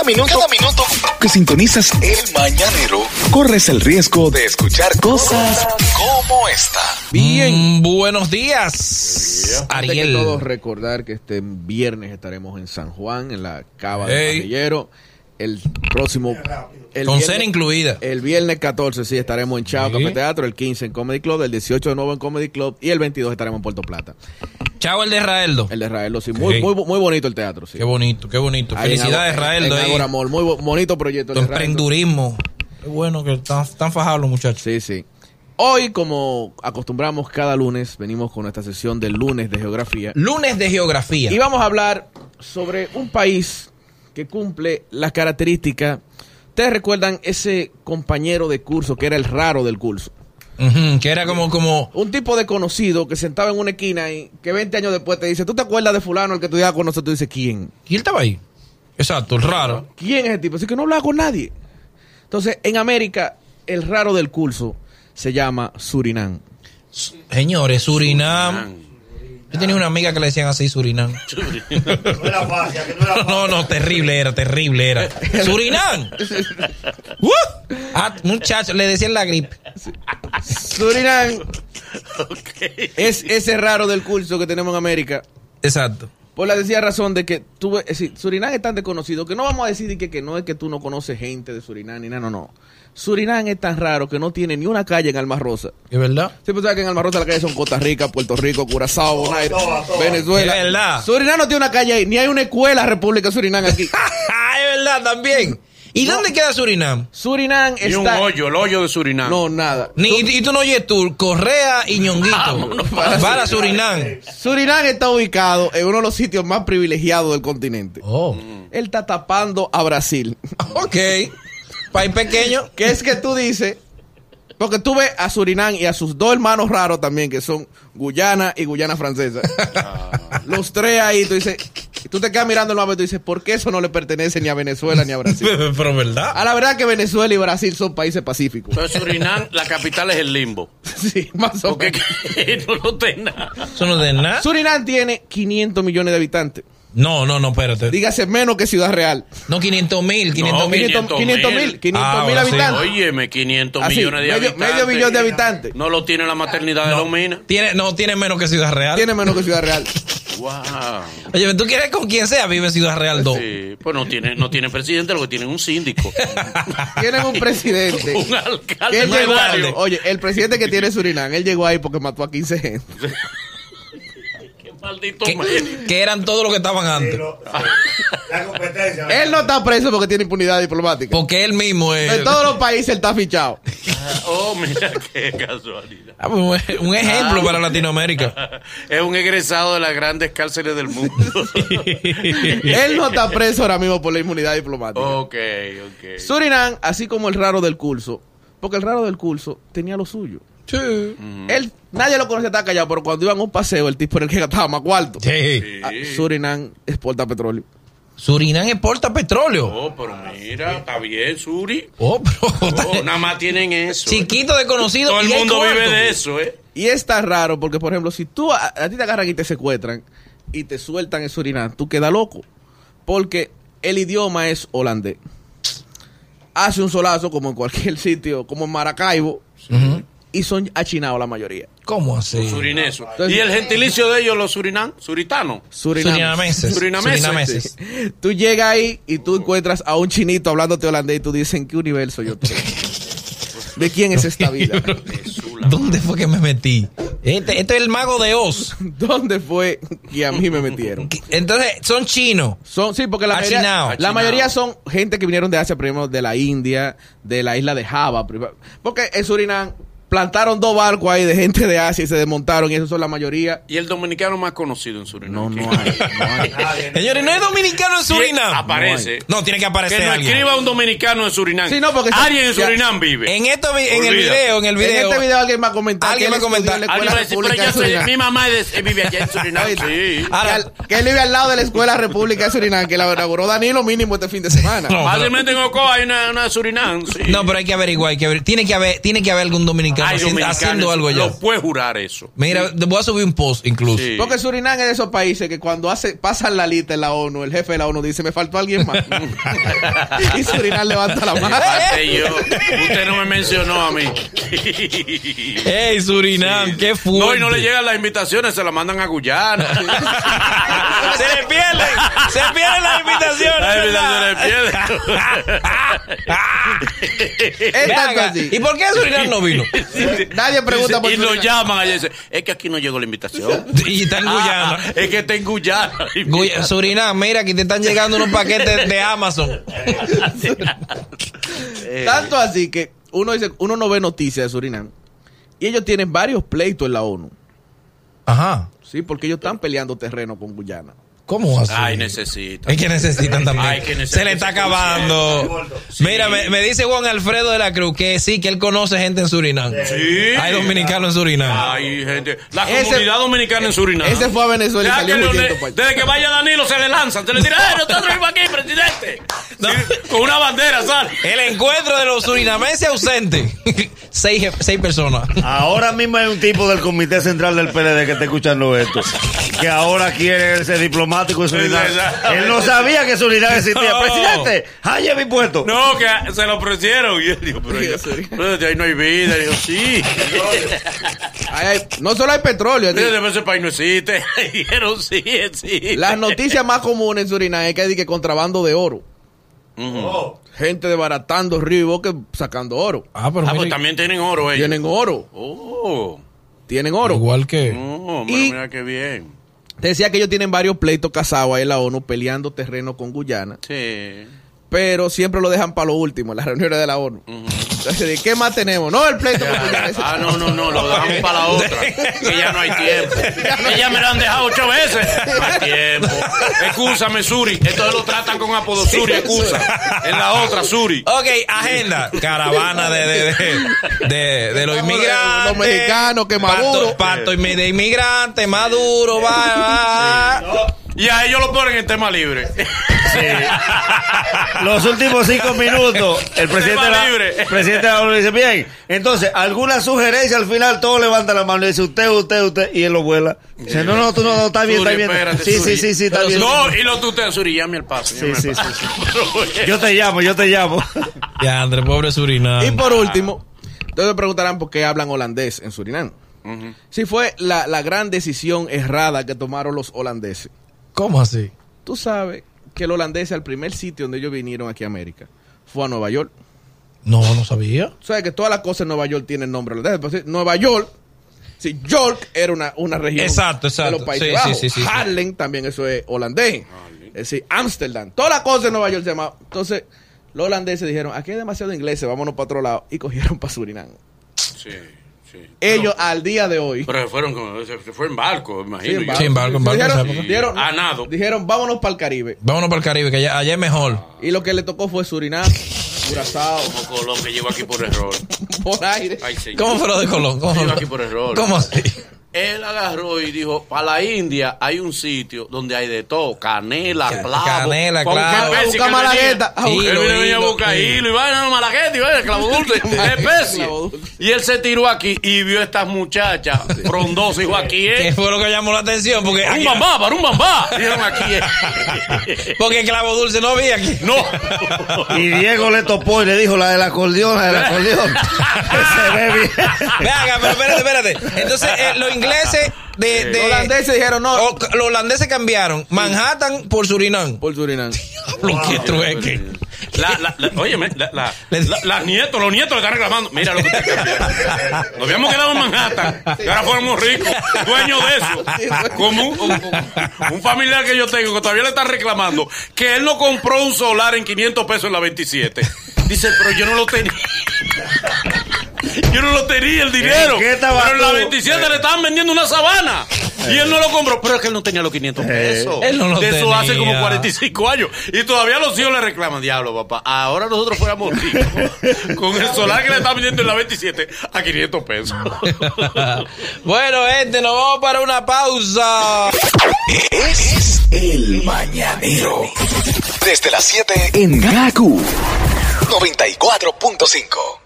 Cada minuto, cada minuto que sintonizas el mañanero, corres el riesgo de escuchar cosas como esta. Bien, Mm, buenos días, Antes que Ariel. todo, recordar que este viernes estaremos en San Juan, en la Cava Ey. del Parrillero. El próximo. El Con viernes- cena incluida. El viernes 14, sí, estaremos en Chao Sí. Café Teatro. El 15 en Comedy Club. El 18 de nuevo en Comedy Club. Y el 22 estaremos en Puerto Plata. Chao, el de Raeldo. El de Raeldo, sí. Muy, Sí. muy, muy bonito el teatro, sí. Qué bonito, qué bonito. Ahí Felicidades, Raeldo. Mall. Muy bo- bonito proyecto. el Tu emprendurismo. Qué bueno que están, están fajados los muchachos. Sí, sí. Hoy, como acostumbramos cada lunes, venimos con nuestra sesión del lunes de geografía. Lunes de geografía. Y vamos a hablar sobre un país que cumple las características. Ustedes recuerdan ese compañero de curso que era el raro del curso. Que era como, como. Un tipo desconocido que sentaba en una esquina y que 20 años después te dice, ¿tú te acuerdas de fulano el que estudiaba con nosotros? Tú dices, ¿quién? ¿Y él estaba ahí? Exacto, el raro. ¿Quién es ese tipo? Así que no hablaba con nadie. Entonces, en América, el raro del curso se llama Surinam. Señores, Surinam. Yo tenía una amiga que le decían así, Surinam. No era fácil, que no era fácil. No, no, terrible era, terrible era. Surinam. ¡Uh! Ah, muchacho, le decían la gripe. Surinam es ese raro del curso que tenemos en América. Exacto. Por la sencilla razón de que tú, es decir, Surinam es tan desconocido que no vamos a decir que, que no es que tú no conoces gente de Surinam ni nada, no, no. Surinam es tan raro que no tiene ni una calle en Alma Rosa. ¿Es verdad? Siempre sabes que en Alma Rosa las calles son Costa Rica, Puerto Rico, Curazao, Bonaire. Venezuela. Es verdad. Surinam no tiene una calle ahí, ni hay una escuela República Surinam aquí. es verdad también. ¿Y dónde queda Surinam? Surinam Y un está... hoyo, el hoyo de Surinam. No, nada. Ni, y, y tú no oyes tú, Correa y Ñonguito. para Surinam. Surinam está ubicado en uno de los sitios más privilegiados del continente. Oh. Él está tapando a Brasil. Ok. País pequeño. que es que tú dices, porque tú ves a Surinam y a sus dos hermanos raros también, que son Guyana y Guyana francesa. Los tres ahí, tú dices, tú te quedas mirando el mapa y tú dices, ¿por qué eso no le pertenece ni a Venezuela ni a Brasil? Pero verdad. A la verdad que Venezuela y Brasil son países pacíficos. Pero Surinam, la capital es el limbo. Sí, más o Porque menos. no lo tenga. Eso no es nada. Surinam tiene 500 millones de habitantes. No, no, no, espérate. Dígase menos que Ciudad Real. No, 500 mil, 500 No, mil. 500 500 mil, 500 Ah, mil sí. habitantes. Óyeme, 500 Así, millones de medio, habitantes. medio billón de habitantes. No lo tiene la maternidad de los minas. Tiene, no, tiene menos que Ciudad Real. Tiene menos que Ciudad Real. Wow. Oye, tú quieres con quien sea, vive en Ciudad Real 2. Sí, pues no tiene, no tiene presidente, lo que tiene es un síndico. Tienen un presidente. un Que alcalde. Oye, el presidente que tiene Surinam, él llegó ahí porque mató a 15 gente. Maldito Que, eran todos los que estaban antes. Pero, La competencia. Él no está preso porque tiene impunidad diplomática. Porque él mismo es. En todos los países él está fichado. Oh, mira qué casualidad. Ah, pues, un ejemplo para Latinoamérica. Es un egresado de las grandes cárceles del mundo. Él no está preso ahora mismo por la inmunidad diplomática. ok, ok. Surinam, así como el raro del curso, porque el raro del curso tenía lo suyo. Sí. Él, nadie lo conocía, estaba callado, pero cuando iban a un paseo, el tipo era el que gastaba más cuarto. Sí. Ah, Surinam exporta petróleo. Surinam exporta petróleo. Oh, pero mira, está bien, Suri. Oh, pero. Oh, nada más tienen eso. ¿eh? Chiquito, desconocido. Todo el y mundo vive de eso, ¿eh? Y está raro porque, por ejemplo, si tú a, a ti te agarran y te secuestran y te sueltan en Surinam, tú quedas loco. Porque el idioma es holandés. Hace un solazo como en cualquier sitio, como en Maracaibo. Y son achinados la mayoría. ¿Cómo así? Surineso. Entonces- ¿Y el gentilicio de ellos, los surinam? Suritanos. Surinam. Surinameses. Surinameses. Tú llegas ahí y tú encuentras a un chinito hablándote holandés y tú dices, ¿en qué universo yo estoy? ¿De quién es esta vida? ¿Dónde fue que me metí? Este, este es el mago de Oz. ¿Dónde fue que a mí me metieron? Entonces, son chinos. Son, sí, porque la mayoría, Achinao. la mayoría son gente que vinieron de Asia, primero de la India, de la isla de Java. Porque en Surinam plantaron dos barcos ahí de gente de Asia y se desmontaron y esos son la mayoría. Y el dominicano más conocido en Surinam. No, no hay, no hay. Nadie, Señores, no hay dominicano en Surinam. Aparece. No, tiene que aparecer Que no alguien. escriba un dominicano en Surinam. Sí, no, porque- Alguien en ya- Surinam vive. En, esto, en el video, en el video. En este video alguien va a comentar Alguien va a comentar. en la Alguien Escuela va a decir, pero República yo de soy, Surinam. mi mamá es- eh, vive allá en Surinam. Sí. Ahora- que, él vive al lado de la Escuela República de Surinam, que la inauguró Danilo mínimo este fin de semana. No. Fácilmente en Ocoa hay una, una de Surinam. sí. No, pero hay que averiguar, hay que averiguar. Tiene que haber, tiene que haber algún dominicano dominicano Hay haciendo, dominicanos, haciendo algo allá. Lo puedes jurar eso. Mira, te voy a subir un post incluso. Sí. Porque Surinam es de esos países que cuando hace, pasan la lista en la ONU, el jefe de la ONU dice, me faltó alguien más. y Surinam levanta la mano. Yo, usted no me mencionó a mí. ¡Ey, Surinam! ¡Qué fuerte! No, y no le llegan las invitaciones, se las mandan a Guyana. se le pierden, se pierden las invitaciones. Así. ¿Y por qué Surinam no vino? Nadie pregunta por Y lo llaman allá y dicen, es que aquí no llegó la invitación. Y está en Guyana. Ah, es que está en Guyana. Guy- Surinam, mira, aquí te están llegando unos paquetes de Amazon. Tanto así que uno dice, uno no ve noticias de Surinam. Y ellos tienen varios pleitos en la ONU. Ajá. Sí, porque ellos están peleando terreno con Guyana. ¿Cómo así? Ay, necesita. Es que necesitan también. Ay, que necesitan Se le está acabando. Sí. Mira, me, me dice Juan Alfredo de la Cruz que sí, que él conoce gente en Surinam. Sí. Hay dominicanos en Surinam. Hay gente. La Ese- comunidad dominicana en Surinam. Ese fue a Venezuela y Ya salió que allá. desde que vaya Danilo se le lanzan, se le dirá, ¡eh, nosotros vivimos aquí, presidente! Con una bandera, sale. El encuentro de los surinamenses ausentes. seis, seis personas. Ahora mismo hay un tipo del Comité Central del PLD que está escuchando esto. Que ahora quiere ser diplomático en Surinam. Él no sabía que Surinam existía. No. Presidente, haya mi puesto. No, que se lo ofrecieron. Y él dijo, pero, yo- pero de ahí no hay vida. Y dijo, sí. No solo hay petróleo. Desde ese país no existe. Dijeron, sí, sí. Las noticias más comunes en Surinam es que hay que contrabando de oro. Oh, Gente desbaratando río y bosque sacando oro. Ah, pero Ah, pues también tienen oro ellos. Tienen oro. Oh. Tienen oro. igual que... Oh, Y- mira, mira qué bien. Te decía que ellos tienen varios pleitos casados ahí en la ONU peleando terreno con Guyana. Sí. Pero siempre lo dejan para lo último, en las reuniones de la ONU. ¿De ¿qué más tenemos? No, el pleito Ah, no, no, no, lo dejamos para la otra. Que ya no hay tiempo. Que ya me lo han dejado ocho veces. No hay tiempo. Excúsame, Suri. Entonces lo tratan con apodo Suri, excusa. En la otra, Suri. Ok, agenda. Caravana de, de, de, de, de los inmigrantes. los mexicanos, que Pacto- Maduro. Pacto inmi- de inmigrantes, Maduro, va, va. Y a ellos lo ponen en tema libre. Los últimos cinco minutos, el presidente, de Tema la, libre. el presidente de la ONU dice, bien, entonces, alguna sugerencia al final, todos levantan la mano y dice, usted, usted, usted, y él lo vuela. Dice, no, no, tú no, no, está bien, Suri, está bien. espérate, sí, Suri. sí, sí, sí, está bien. No, y lo tutean, Suri, llame al paso. Sí, sí, paso. sí, Yo te llamo, yo te llamo. Ya, André, pobre Surinam. Y por último, ustedes me preguntarán por qué hablan holandés en Surinam. Si fue la, la gran decisión errada que tomaron los holandeses. ¿Cómo así? Tú sabes que el holandés, al primer sitio donde ellos vinieron aquí a América, fue a Nueva York. No, no sabía. Tú sabes que todas las cosas en Nueva York tienen nombre holandés. Pues, sí, Nueva York, si York era una, una región Exacto, exacto. de los Países Sí, Bajos. sí, sí, sí, sí. Harlem también eso es holandés. Es decir, Ámsterdam. Todas las cosas en Nueva York se llamaban. Entonces, los holandeses dijeron, aquí hay demasiado ingleses, vámonos para otro lado. Y cogieron para Surinam. Sí, sí. Ellos al día de hoy. Pero se fueron, con- se fue en barco, imagino. Sí, yo. Sí, en barco, en barco, Dijeron, en dijeron- A nado. dijeron, vámonos para el Caribe. Vámonos para el Caribe, que allá, allá es mejor. Y lo que le tocó fue Surinam, Curazao, Como Colón que llegó aquí por error. por aire. Ay. ¿Cómo fue lo de Colón? ¿Cómo, Llegó aquí por error. ¿Cómo así? Él agarró y dijo, para la India hay un sitio donde hay de todo, canela, Ca- clavo. canela, con clavo. qué especie A buscar malagueta. venía. Hilo, Él venía, a buscar hilo. y vaina, no, malagueta y vaina, clavo dulce, especie. Y él se tiró aquí y vio a estas muchachas frondosas y dijo, aquí ¿Qué es. fue lo que llamó la atención? Porque, un bambá, para un bambá. Dijeron aquí es. porque clavo dulce no había aquí. No. Y Diego le topó y le dijo, la del acordeón, la del acordeón. Se ve bien. Venga, pero espérate, espérate. Entonces, eh, los ingleses de, de- Los holandeses dijeron, no, o- los holandeses cambiaron Manhattan por Surinam. por Surinam. Lo que trueque. La, la, la, óyeme, la, la, la- las nietos, los nietos le están reclamando. Mira lo que usted cambió. Nos habíamos quedado en Manhattan. Y ahora fuéramos ricos, dueños de eso. Como un, un- un familiar que yo tengo que todavía le está reclamando que él no compró un solar en 500 pesos en la 27. Dice, pero yo no lo tenía. Yo no lo tenía el dinero. ¿En qué estaba pero en la tú? 27 le estaban vendiendo una sabana. Y él no lo compró. Pero es que él no tenía los 500 pesos. Él no los de eso hace como tenía. 45 años. Y todavía los hijos le reclaman, diablo, papá. Ahora nosotros fuéramos ricos. con el solar que le están vendiendo en la 27 a 500 pesos. bueno, gente, nos vamos para una pausa. Es el mañanero. Desde las 7 en Gaku 94.5.